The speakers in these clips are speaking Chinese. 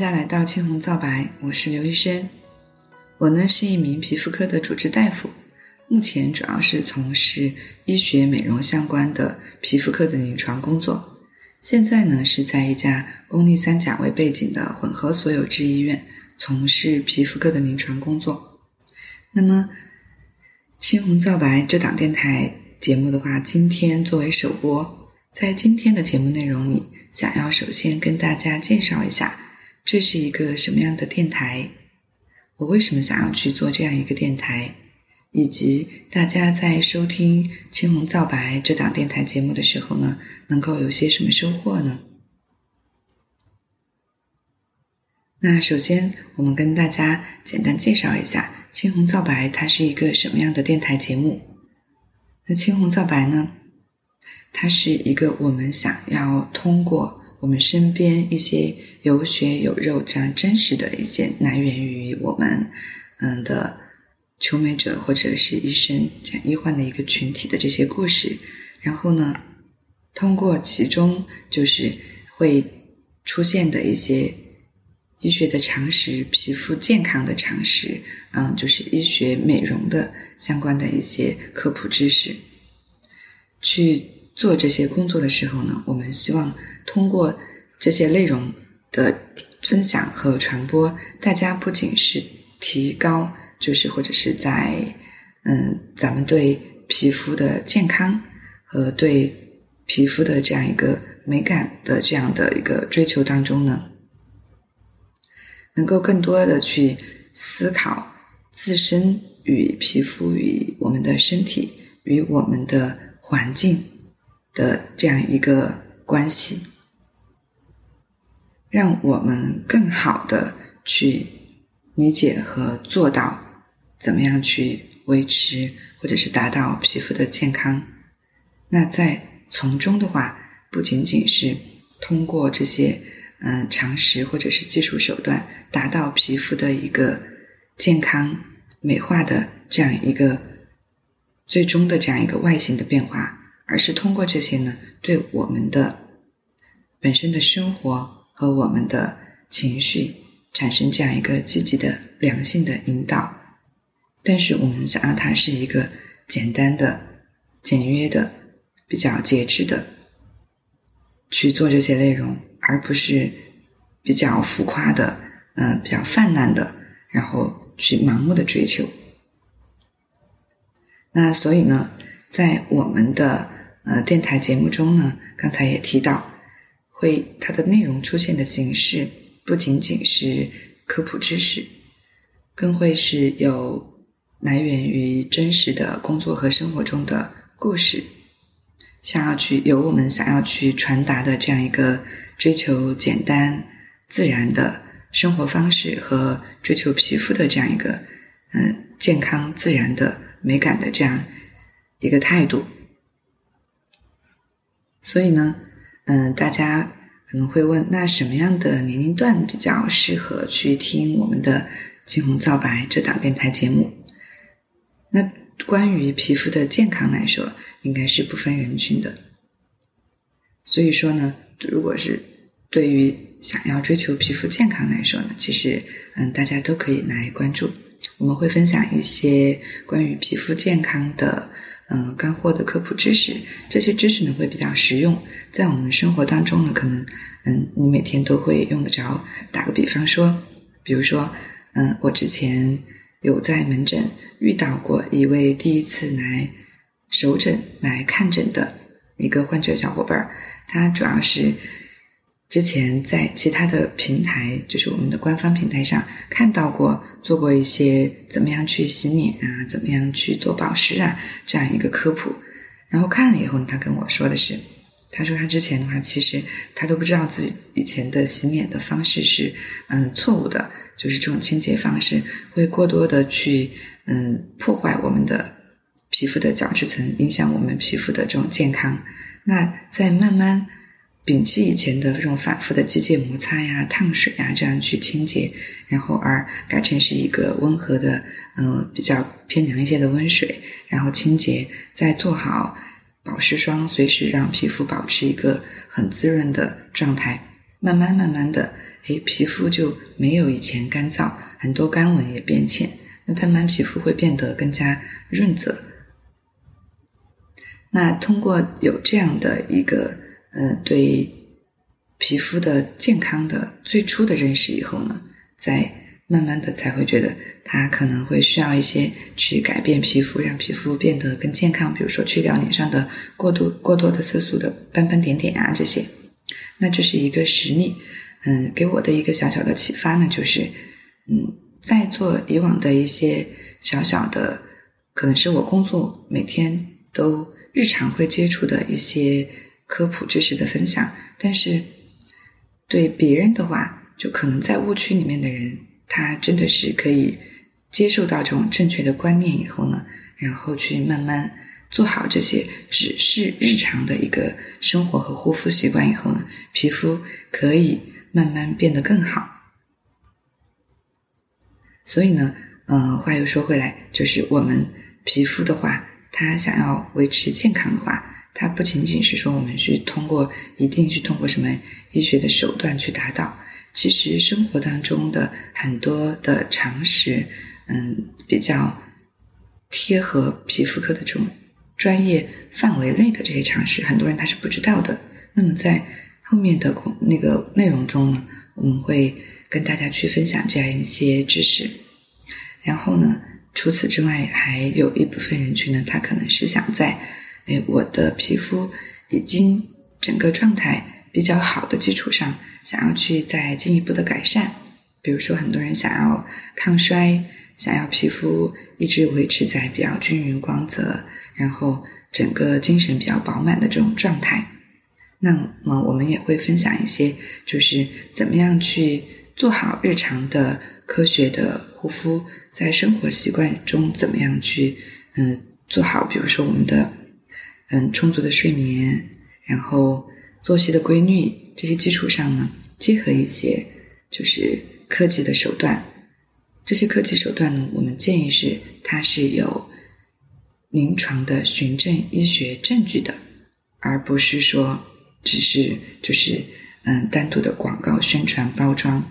大家来到青红皂白，我是刘医生。我呢是一名皮肤科的主治大夫，目前主要是从事医学美容相关的皮肤科的临床工作。现在呢是在一家公立三甲为背景的混合所有制医院从事皮肤科的临床工作。那么，青红皂白这档电台节目的话，今天作为首播，在今天的节目内容里，想要首先跟大家介绍一下。这是一个什么样的电台？我为什么想要去做这样一个电台？以及大家在收听《青红皂白》这档电台节目的时候呢，能够有些什么收获呢？那首先，我们跟大家简单介绍一下《青红皂白》，它是一个什么样的电台节目？那《青红皂白》呢？它是一个我们想要通过。我们身边一些有血有肉这样真实的一些来源于我们嗯的求美者或者是医生这样医患的一个群体的这些故事，然后呢，通过其中就是会出现的一些医学的常识、皮肤健康的常识，嗯，就是医学美容的相关的一些科普知识，去做这些工作的时候呢，我们希望。通过这些内容的分享和传播，大家不仅是提高，就是或者是在嗯，咱们对皮肤的健康和对皮肤的这样一个美感的这样的一个追求当中呢，能够更多的去思考自身与皮肤与我们的身体与我们的环境的这样一个关系。让我们更好的去理解和做到怎么样去维持或者是达到皮肤的健康。那在从中的话，不仅仅是通过这些嗯常识或者是技术手段达到皮肤的一个健康美化的这样一个最终的这样一个外形的变化，而是通过这些呢，对我们的本身的生活。和我们的情绪产生这样一个积极的良性的引导，但是我们想让它是一个简单的、简约的、比较节制的去做这些内容，而不是比较浮夸的、嗯，比较泛滥的，然后去盲目的追求。那所以呢，在我们的呃电台节目中呢，刚才也提到。会，它的内容出现的形式不仅仅是科普知识，更会是有来源于真实的工作和生活中的故事，想要去有我们想要去传达的这样一个追求简单自然的生活方式和追求皮肤的这样一个嗯健康自然的美感的这样一个态度，所以呢。嗯，大家可能会问，那什么样的年龄段比较适合去听我们的《青红皂白》这档电台节目？那关于皮肤的健康来说，应该是不分人群的。所以说呢，如果是对于想要追求皮肤健康来说呢，其实嗯，大家都可以来关注。我们会分享一些关于皮肤健康的。嗯，干货的科普知识，这些知识呢会比较实用，在我们生活当中呢，可能嗯，你每天都会用得着。打个比方说，比如说，嗯，我之前有在门诊遇到过一位第一次来首诊来看诊的一个患者小伙伴儿，他主要是。之前在其他的平台，就是我们的官方平台上看到过，做过一些怎么样去洗脸啊，怎么样去做保湿啊这样一个科普。然后看了以后，他跟我说的是，他说他之前的话，其实他都不知道自己以前的洗脸的方式是嗯错误的，就是这种清洁方式会过多的去嗯破坏我们的皮肤的角质层，影响我们皮肤的这种健康。那在慢慢。摒弃以前的这种反复的机械摩擦呀、烫水呀，这样去清洁，然后而改成是一个温和的，嗯，比较偏凉一些的温水，然后清洁，再做好保湿霜，随时让皮肤保持一个很滋润的状态。慢慢慢慢的，哎，皮肤就没有以前干燥，很多干纹也变浅，那慢慢皮肤会变得更加润泽。那通过有这样的一个呃对皮肤的健康的最初的认识以后呢，再慢慢的才会觉得它可能会需要一些去改变皮肤，让皮肤变得更健康，比如说去掉脸上的过度过多的色素的斑斑点点啊这些。那这是一个实例，嗯，给我的一个小小的启发呢，就是，嗯，在做以往的一些小小的，可能是我工作每天都日常会接触的一些科普知识的分享，但是对别人的话，就可能在误区里面的人，他真的是可以接受到这种正确的观念以后呢，然后去慢慢。做好这些只是日常的一个生活和护肤习惯以后呢，皮肤可以慢慢变得更好。所以呢，嗯，话又说回来，就是我们皮肤的话，它想要维持健康的话，它不仅仅是说我们去通过一定去通过什么医学的手段去达到，其实生活当中的很多的常识，嗯，比较贴合皮肤科的这种。专业范围内的这些常识，很多人他是不知道的。那么在后面的那个内容中呢，我们会跟大家去分享这样一些知识。然后呢，除此之外，还有一部分人群呢，他可能是想在，哎，我的皮肤已经整个状态比较好的基础上，想要去再进一步的改善。比如说，很多人想要抗衰，想要皮肤一直维持在比较均匀光泽。然后整个精神比较饱满的这种状态，那么我们也会分享一些，就是怎么样去做好日常的科学的护肤，在生活习惯中怎么样去嗯做好，比如说我们的嗯充足的睡眠，然后作息的规律这些基础上呢，结合一些就是科技的手段，这些科技手段呢，我们建议是它是有。临床的循证医学证据的，而不是说只是就是嗯单独的广告宣传包装。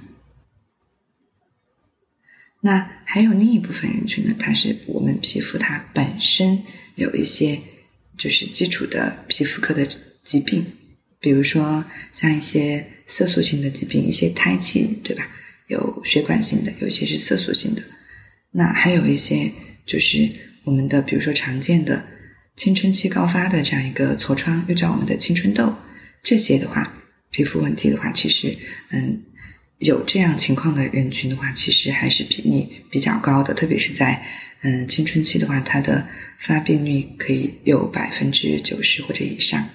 那还有另一部分人群呢，它是我们皮肤它本身有一些就是基础的皮肤科的疾病，比如说像一些色素性的疾病，一些胎记，对吧？有血管性的，有一些是色素性的。那还有一些就是。我们的比如说常见的青春期高发的这样一个痤疮，又叫我们的青春痘，这些的话，皮肤问题的话，其实嗯，有这样情况的人群的话，其实还是比例比较高的，特别是在嗯青春期的话，它的发病率可以有百分之九十或者以上。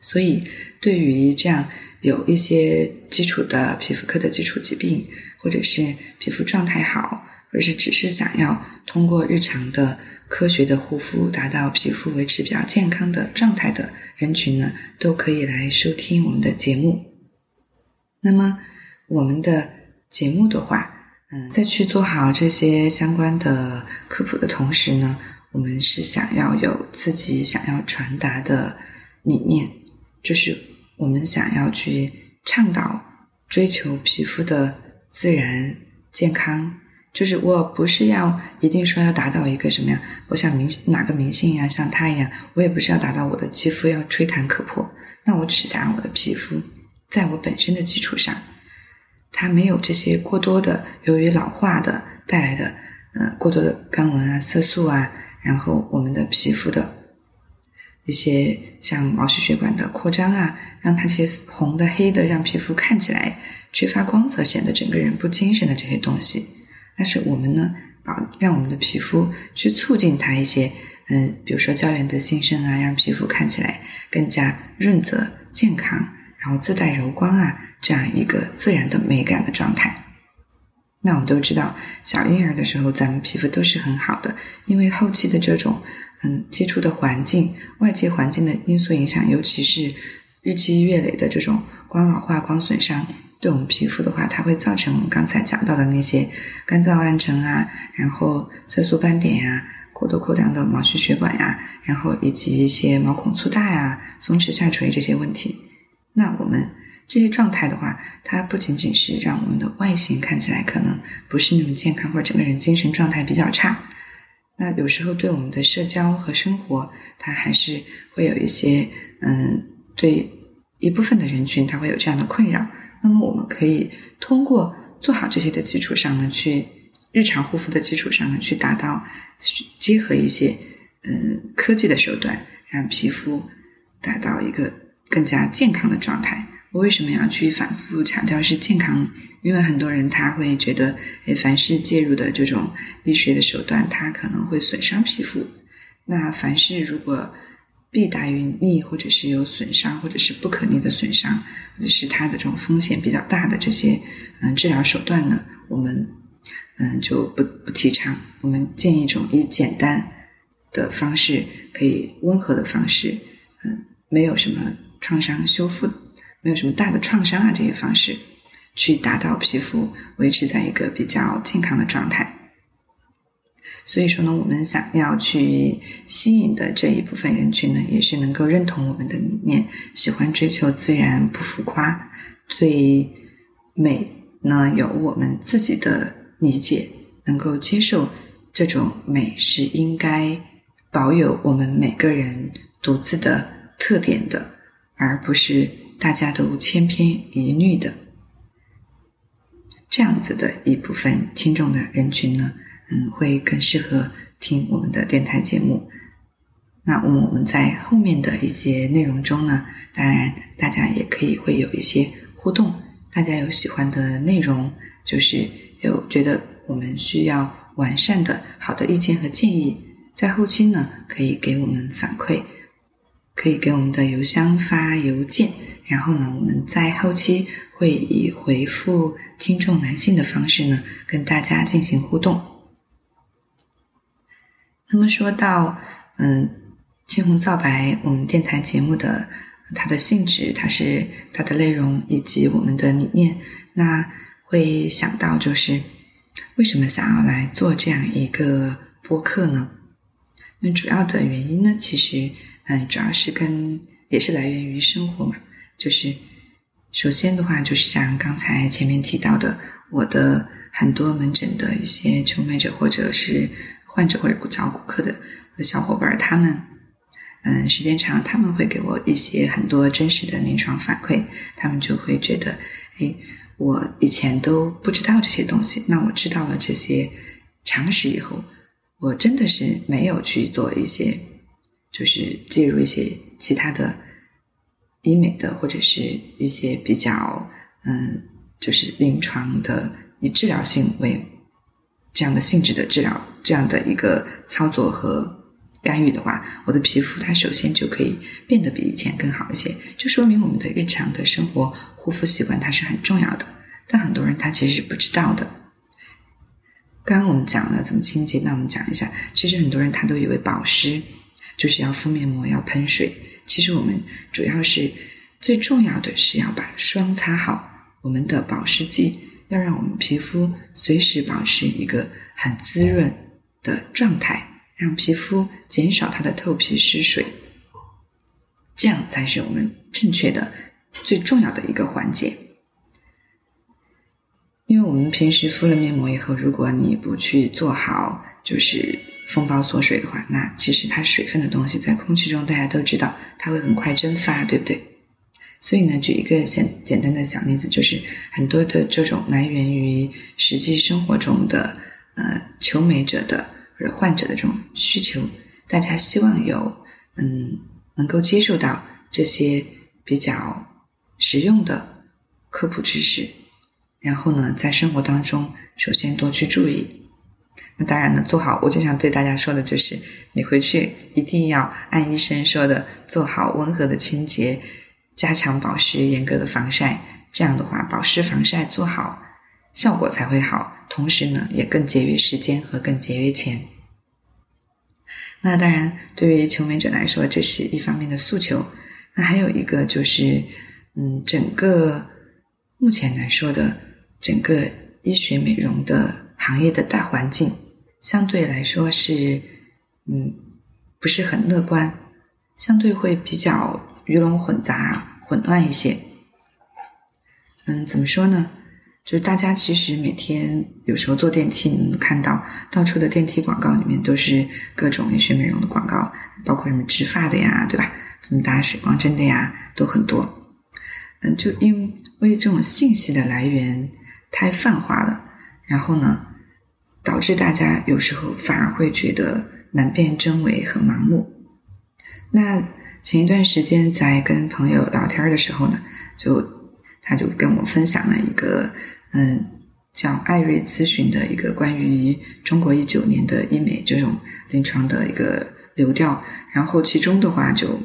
所以，对于这样有一些基础的皮肤科的基础疾病，或者是皮肤状态好。或者是只是想要通过日常的科学的护肤，达到皮肤维持比较健康的状态的人群呢，都可以来收听我们的节目。那么，我们的节目的话，嗯，在去做好这些相关的科普的同时呢，我们是想要有自己想要传达的理念，就是我们想要去倡导追求皮肤的自然健康。就是我不是要一定说要达到一个什么样，我想明哪个明星呀，像他一样，我也不是要达到我的肌肤要吹弹可破。那我只是想让我的皮肤，在我本身的基础上，它没有这些过多的由于老化的带来的，呃，过多的干纹啊、色素啊，然后我们的皮肤的一些像毛细血管的扩张啊，让它这些红的、黑的，让皮肤看起来缺乏光泽，显得整个人不精神的这些东西。但是我们呢，保让我们的皮肤去促进它一些，嗯，比如说胶原的新生啊，让皮肤看起来更加润泽、健康，然后自带柔光啊，这样一个自然的美感的状态。那我们都知道，小婴儿的时候，咱们皮肤都是很好的，因为后期的这种，嗯，接触的环境、外界环境的因素影响，尤其是日积月累的这种光老化、光损伤。对我们皮肤的话，它会造成我们刚才讲到的那些干燥暗沉啊，然后色素斑点呀、过多扩张的毛细血管呀，然后以及一些毛孔粗大呀、松弛下垂这些问题。那我们这些状态的话，它不仅仅是让我们的外形看起来可能不是那么健康，或者整个人精神状态比较差。那有时候对我们的社交和生活，它还是会有一些，嗯，对一部分的人群，他会有这样的困扰。那么我们可以通过做好这些的基础上呢，去日常护肤的基础上呢，去达到结合一些嗯科技的手段，让皮肤达到一个更加健康的状态。我为什么要去反复强调是健康？因为很多人他会觉得，哎，凡是介入的这种医学的手段，它可能会损伤皮肤。那凡是如果弊大于利，或者是有损伤，或者是不可逆的损伤，或者是它的这种风险比较大的这些嗯治疗手段呢，我们嗯就不不提倡。我们建议一种以简单的方式，可以温和的方式，嗯，没有什么创伤修复。没有什么大的创伤啊，这些方式去达到皮肤维持在一个比较健康的状态。所以说呢，我们想要去吸引的这一部分人群呢，也是能够认同我们的理念，喜欢追求自然不浮夸，对美呢有我们自己的理解，能够接受这种美是应该保有我们每个人独自的特点的，而不是。大家都千篇一律的这样子的一部分听众的人群呢，嗯，会更适合听我们的电台节目。那我们我们在后面的一些内容中呢，当然大家也可以会有一些互动。大家有喜欢的内容，就是有觉得我们需要完善的好的意见和建议，在后期呢可以给我们反馈，可以给我们的邮箱发邮件。然后呢，我们在后期会以回复听众男性的方式呢，跟大家进行互动。那么说到嗯，青红皂白，我们电台节目的它的性质，它是它的内容以及我们的理念，那会想到就是为什么想要来做这样一个播客呢？那主要的原因呢，其实嗯，主要是跟也是来源于生活嘛。就是首先的话，就是像刚才前面提到的，我的很多门诊的一些求美者，或者是患者，或者找顾客的小伙伴，他们嗯，时间长，他们会给我一些很多真实的临床反馈，他们就会觉得，哎，我以前都不知道这些东西，那我知道了这些常识以后，我真的是没有去做一些，就是介入一些其他的。医美的或者是一些比较嗯，就是临床的以治疗性为这样的性质的治疗，这样的一个操作和干预的话，我的皮肤它首先就可以变得比以前更好一些，就说明我们的日常的生活护肤习惯它是很重要的。但很多人他其实是不知道的。刚刚我们讲了怎么清洁，那我们讲一下，其实很多人他都以为保湿就是要敷面膜要喷水。其实我们主要是最重要的是要把霜擦好，我们的保湿剂要让我们皮肤随时保持一个很滋润的状态，让皮肤减少它的透皮失水，这样才是我们正确的最重要的一个环节。因为我们平时敷了面膜以后，如果你不去做好，就是。风暴锁水的话，那其实它水分的东西在空气中，大家都知道它会很快蒸发，对不对？所以呢，举一个简简单的小例子，就是很多的这种来源于实际生活中的呃求美者的或者患者的这种需求，大家希望有嗯能够接受到这些比较实用的科普知识，然后呢，在生活当中首先多去注意。那当然了，做好我经常对大家说的就是，你回去一定要按医生说的做好温和的清洁，加强保湿，严格的防晒。这样的话，保湿防晒做好，效果才会好。同时呢，也更节约时间和更节约钱。那当然，对于求美者来说，这是一方面的诉求。那还有一个就是，嗯，整个目前来说的整个医学美容的。行业的大环境相对来说是，嗯，不是很乐观，相对会比较鱼龙混杂、混乱一些。嗯，怎么说呢？就是大家其实每天有时候坐电梯，能看到到处的电梯广告里面都是各种医学美容的广告，包括什么植发的呀，对吧？什么打水光针的呀，都很多。嗯，就因为这种信息的来源太泛化了，然后呢，导致大家有时候反而会觉得难辨真伪，很盲目。那前一段时间在跟朋友聊天的时候呢，就。他就跟我分享了一个，嗯，叫艾瑞咨询的一个关于中国一九年的医美这种临床的一个流调，然后其中的话就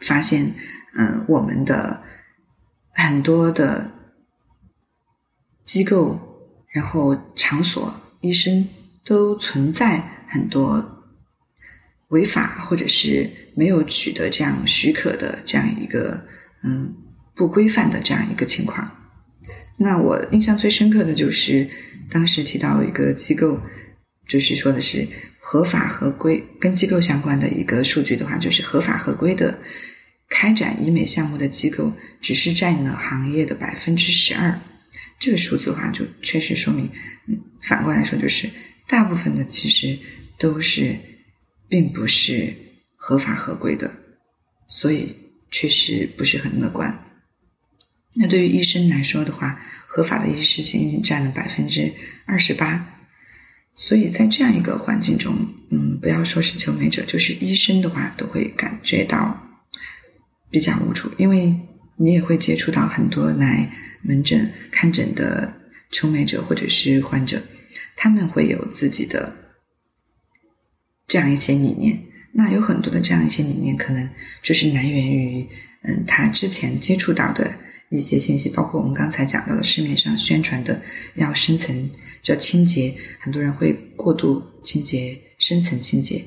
发现，嗯，我们的很多的机构，然后场所、医生都存在很多违法或者是没有取得这样许可的这样一个，嗯。不规范的这样一个情况，那我印象最深刻的就是当时提到一个机构，就是说的是合法合规，跟机构相关的一个数据的话，就是合法合规的开展医美项目的机构，只是占了行业的百分之十二。这个数字的话，就确实说明，嗯，反过来说，就是大部分的其实都是并不是合法合规的，所以确实不是很乐观。那对于医生来说的话，合法的医师仅仅占了百分之二十八，所以在这样一个环境中，嗯，不要说是求美者，就是医生的话，都会感觉到比较无助，因为你也会接触到很多来门诊看诊的求美者或者是患者，他们会有自己的这样一些理念，那有很多的这样一些理念，可能就是来源于嗯他之前接触到的。一些信息，包括我们刚才讲到的市面上宣传的要深层叫清洁，很多人会过度清洁深层清洁。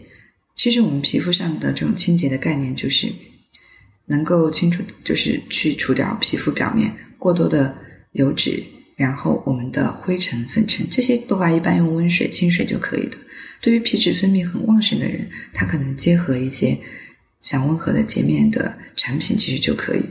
其实我们皮肤上的这种清洁的概念，就是能够清除，就是去除掉皮肤表面过多的油脂，然后我们的灰尘、粉尘这些的话，一般用温水、清水就可以的。对于皮脂分泌很旺盛的人，他可能结合一些想温和的洁面的产品，其实就可以。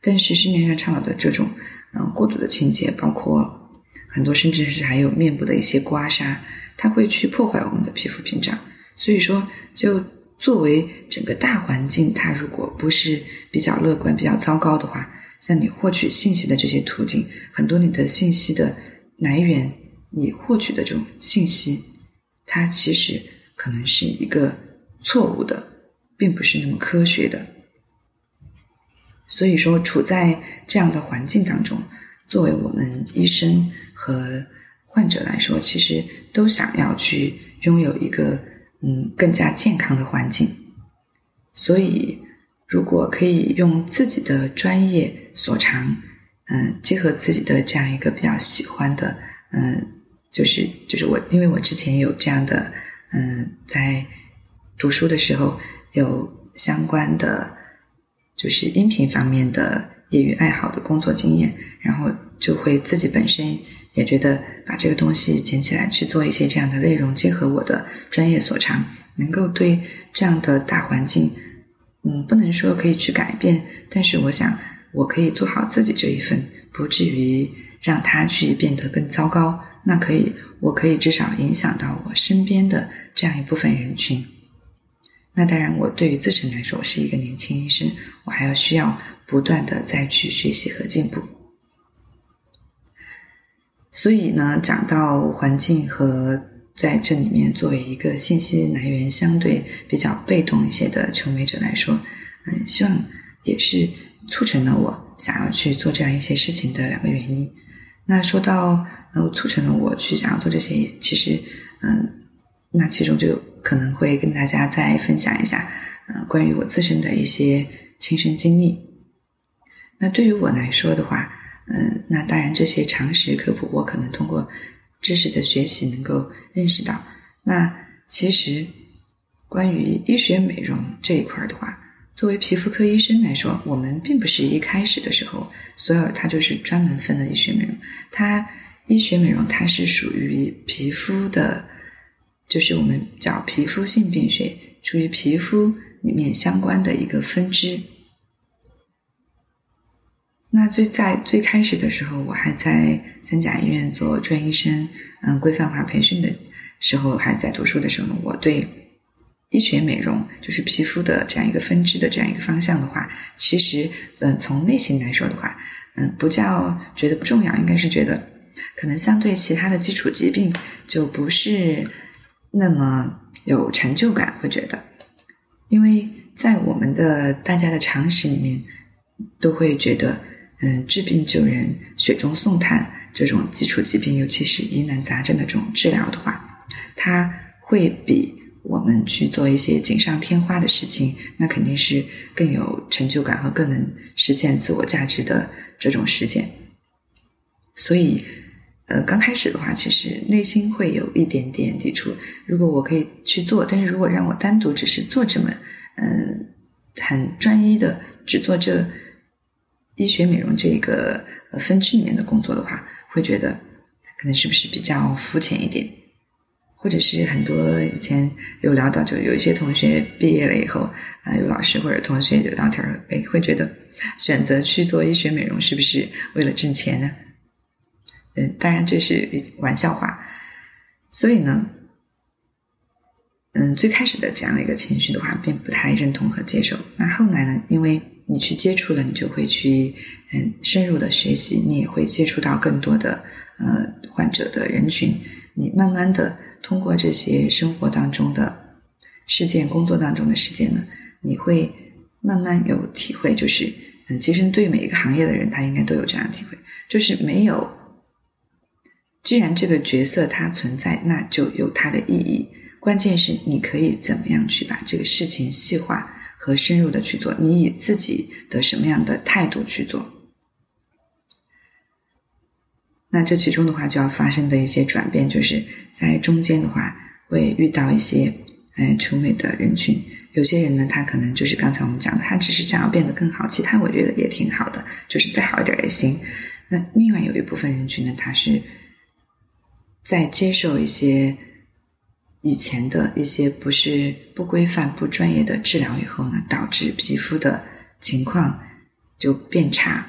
但是市面上倡导的这种，嗯，过度的清洁，包括很多甚至是还有面部的一些刮痧，它会去破坏我们的皮肤屏障。所以说，就作为整个大环境，它如果不是比较乐观、比较糟糕的话，像你获取信息的这些途径，很多你的信息的来源，你获取的这种信息，它其实可能是一个错误的，并不是那么科学的。所以说，处在这样的环境当中，作为我们医生和患者来说，其实都想要去拥有一个嗯更加健康的环境。所以，如果可以用自己的专业所长，嗯，结合自己的这样一个比较喜欢的，嗯，就是就是我，因为我之前有这样的，嗯，在读书的时候有相关的。就是音频方面的业余爱好的工作经验，然后就会自己本身也觉得把这个东西捡起来去做一些这样的内容，结合我的专业所长，能够对这样的大环境，嗯，不能说可以去改变，但是我想我可以做好自己这一份，不至于让它去变得更糟糕。那可以，我可以至少影响到我身边的这样一部分人群。那当然，我对于自身来说，我是一个年轻医生，我还要需要不断的再去学习和进步。所以呢，讲到环境和在这里面作为一个信息来源相对比较被动一些的求美者来说，嗯，希望也是促成了我想要去做这样一些事情的两个原因。那说到呃，促成了我去想要做这些，其实嗯。那其中就可能会跟大家再分享一下，嗯，关于我自身的一些亲身经历。那对于我来说的话，嗯，那当然这些常识科普，我可能通过知识的学习能够认识到。那其实关于医学美容这一块的话，作为皮肤科医生来说，我们并不是一开始的时候，所有它就是专门分的医学美容。它医学美容它是属于皮肤的。就是我们叫皮肤性病学，处于皮肤里面相关的一个分支。那最在最开始的时候，我还在三甲医院做专医生，嗯，规范化培训的时候，还在读书的时候呢，我对医学美容就是皮肤的这样一个分支的这样一个方向的话，其实，嗯，从内心来说的话，嗯，不叫觉得不重要，应该是觉得可能相对其他的基础疾病就不是那么有成就感，会觉得，因为在我们的大家的常识里面，都会觉得。嗯，治病救人、雪中送炭这种基础疾病，尤其是疑难杂症的这种治疗的话，它会比我们去做一些锦上添花的事情，那肯定是更有成就感和更能实现自我价值的这种实践。所以，呃，刚开始的话，其实内心会有一点点抵触。如果我可以去做，但是如果让我单独只是做这么，嗯，很专一的只做这。医学美容这个呃分支里面的工作的话，会觉得可能是不是比较肤浅一点，或者是很多以前有聊到，就有一些同学毕业了以后啊，有老师或者同学聊天，哎，会觉得选择去做医学美容是不是为了挣钱呢？嗯，当然这是玩笑话。所以呢，嗯，最开始的这样的一个情绪的话，并不太认同和接受。那后来呢，因为你去接触了，你就会去嗯深入的学习，你也会接触到更多的呃患者的人群。你慢慢的通过这些生活当中的事件、工作当中的事件呢，你会慢慢有体会，就是嗯，其实对每一个行业的人，他应该都有这样的体会，就是没有，既然这个角色它存在，那就有它的意义。关键是你可以怎么样去把这个事情细化。和深入的去做，你以自己的什么样的态度去做？那这其中的话，就要发生的一些转变，就是在中间的话，会遇到一些嗯求美的人群。有些人呢，他可能就是刚才我们讲的，他只是想要变得更好，其他我觉得也挺好的，就是再好一点也行。那另外有一部分人群呢，他是在接受一些。以前的一些不是不规范、不专业的治疗以后呢，导致皮肤的情况就变差。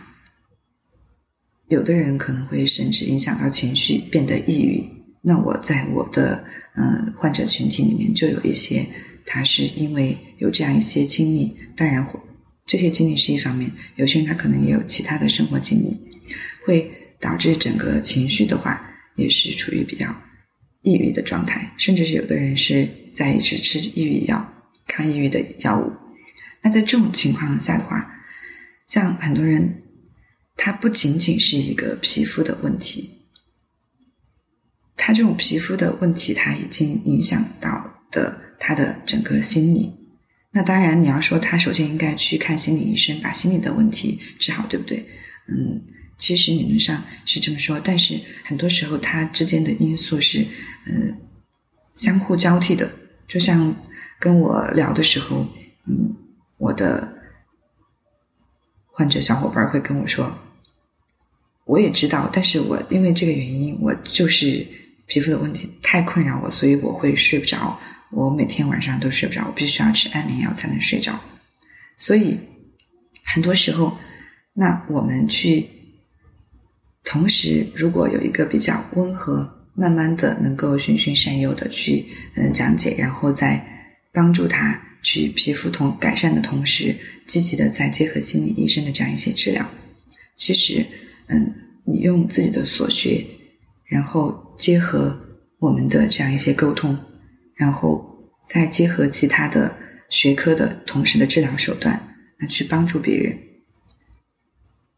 有的人可能会甚至影响到情绪，变得抑郁。那我在我的嗯患者群体里面就有一些，他是因为有这样一些经历，当然这些经历是一方面，有些人他可能也有其他的生活经历，会导致整个情绪的话也是处于比较。抑郁的状态，甚至是有的人是在一直吃抑郁药、抗抑郁的药物。那在这种情况下的话，像很多人，他不仅仅是一个皮肤的问题，他这种皮肤的问题，他已经影响到的他的整个心理。那当然，你要说他首先应该去看心理医生，把心理的问题治好，对不对？嗯。其实理论上是这么说，但是很多时候它之间的因素是，嗯，相互交替的。就像跟我聊的时候，嗯，我的患者小伙伴会跟我说，我也知道，但是我因为这个原因，我就是皮肤的问题太困扰我，所以我会睡不着，我每天晚上都睡不着，我必须要吃安眠药才能睡着。所以很多时候，那我们去。同时，如果有一个比较温和、慢慢的能够循循善诱的去嗯讲解，然后再帮助他去皮肤同改善的同时，积极的再结合心理医生的这样一些治疗，其实嗯，你用自己的所学，然后结合我们的这样一些沟通，然后再结合其他的学科的同时的治疗手段，那去帮助别人，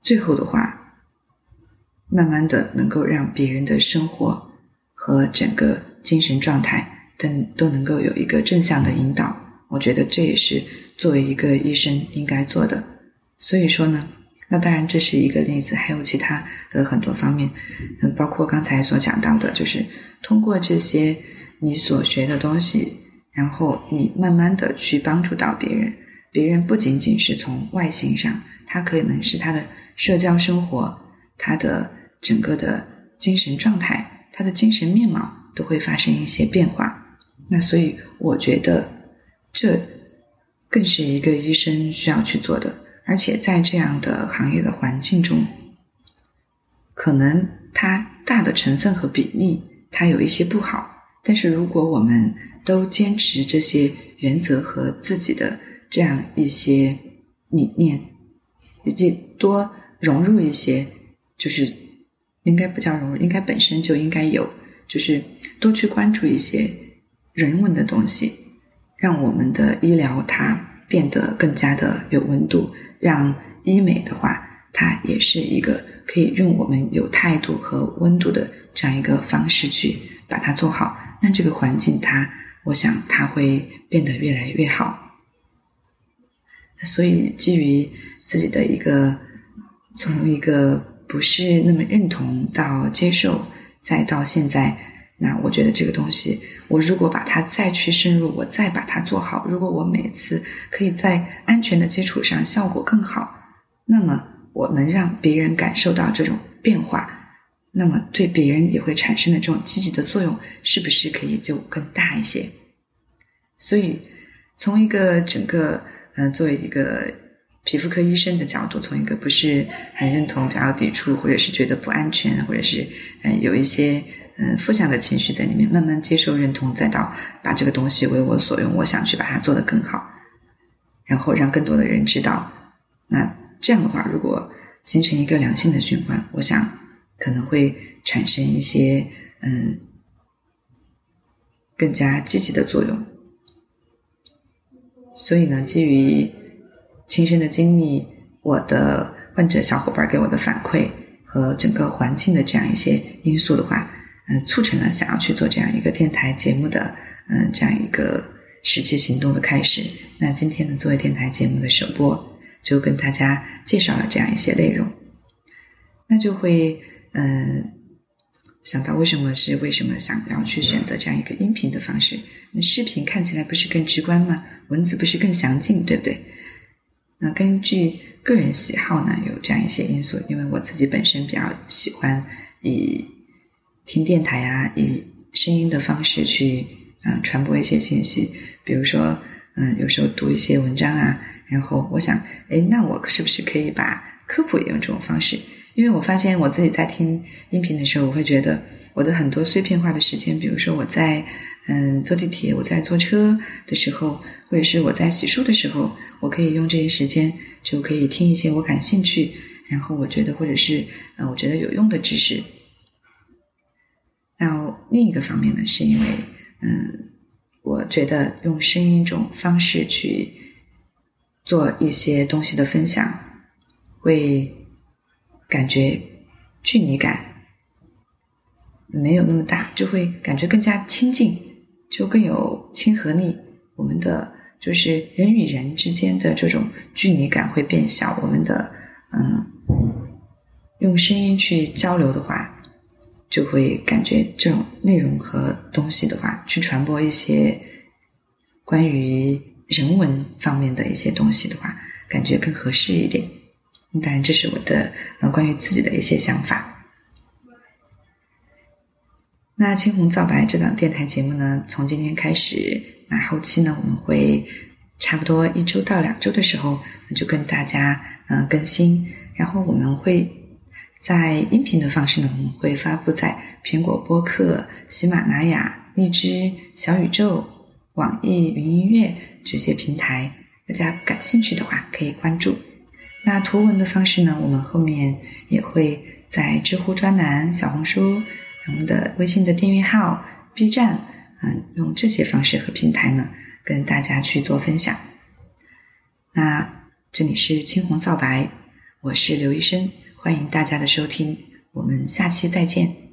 最后的话。慢慢的，能够让别人的生活和整个精神状态等都能够有一个正向的引导。我觉得这也是作为一个医生应该做的。所以说呢，那当然这是一个例子，还有其他的很多方面，嗯，包括刚才所讲到的，就是通过这些你所学的东西，然后你慢慢的去帮助到别人。别人不仅仅是从外形上，他可能是他的社交生活，他的。整个的精神状态，他的精神面貌都会发生一些变化。那所以我觉得，这更是一个医生需要去做的，而且在这样的行业的环境中，可能它大的成分和比例它有一些不好，但是如果我们都坚持这些原则和自己的这样一些理念，以及多融入一些，就是应该不叫融入，应该本身就应该有，就是多去关注一些人文的东西，让我们的医疗它。变得更加的有温度，让医美的话，它也是一个可以用我们有态度和温度的这样一个方式去把它做好。那这个环境，它，我想它会变得越来越好。所以，基于自己的一个从一个不是那么认同到接受，再到现在。那我觉得这个东西，我如果把它再去深入，我再把它做好，如果我每次可以在安全的基础上效果更好，那么我能让别人感受到这种变化，那么对别人也会产生的这种积极的作用，是不是可以就更大一些？所以，从一个整个，嗯，作为一个皮肤科医生的角度，从一个不是很认同、比较抵触，或者是觉得不安全，或者是嗯有一些。嗯，负向的情绪在里面，慢慢接受、认同，再到把这个东西为我所用，我想去把它做得更好，然后让更多的人知道。那这样的话，如果形成一个良性的循环，我想可能会产生一些嗯更加积极的作用。所以呢，基于亲身的经历，我的患者小伙伴给我的反馈和整个环境的这样一些因素的话。嗯，促成了想要去做这样一个电台节目的，嗯，这样一个实际行动的开始。那今天呢，作为电台节目的首播，就跟大家介绍了这样一些内容。那就会，嗯，想到为什么是为什么想要去选择这样一个音频的方式？那视频看起来不是更直观吗？文字不是更详尽，对不对？那根据个人喜好呢，有这样一些因素，因为我自己本身比较喜欢以。听电台啊，以声音的方式去嗯传播一些信息，比如说嗯有时候读一些文章啊，然后我想哎那我是不是可以把科普也用这种方式？因为我发现我自己在听音频的时候，我会觉得我的很多碎片化的时间，比如说我在嗯坐地铁、我在坐车的时候，或者是我在洗漱的时候，我可以用这些时间就可以听一些我感兴趣，然后我觉得或者是呃我觉得有用的知识。然后另一个方面呢，是因为，嗯，我觉得用声音这种方式去做一些东西的分享，会感觉距离感没有那么大，就会感觉更加亲近，就更有亲和力。我们的就是人与人之间的这种距离感会变小。我们的嗯，用声音去交流的话。就会感觉这种内容和东西的话，去传播一些关于人文方面的一些东西的话，感觉更合适一点。当然，这是我的呃关于自己的一些想法。那青红皂白这档电台节目呢，从今天开始，那后期呢，我们会差不多一周到两周的时候，就跟大家嗯更新，然后我们会。在音频的方式呢，我们会发布在苹果播客、喜马拉雅、荔枝、小宇宙、网易云音乐这些平台。大家感兴趣的话，可以关注。那图文的方式呢，我们后面也会在知乎专栏、小红书、我们的微信的订阅号、B 站，嗯，用这些方式和平台呢，跟大家去做分享。那这里是青红皂白，我是刘医生。欢迎大家的收听，我们下期再见。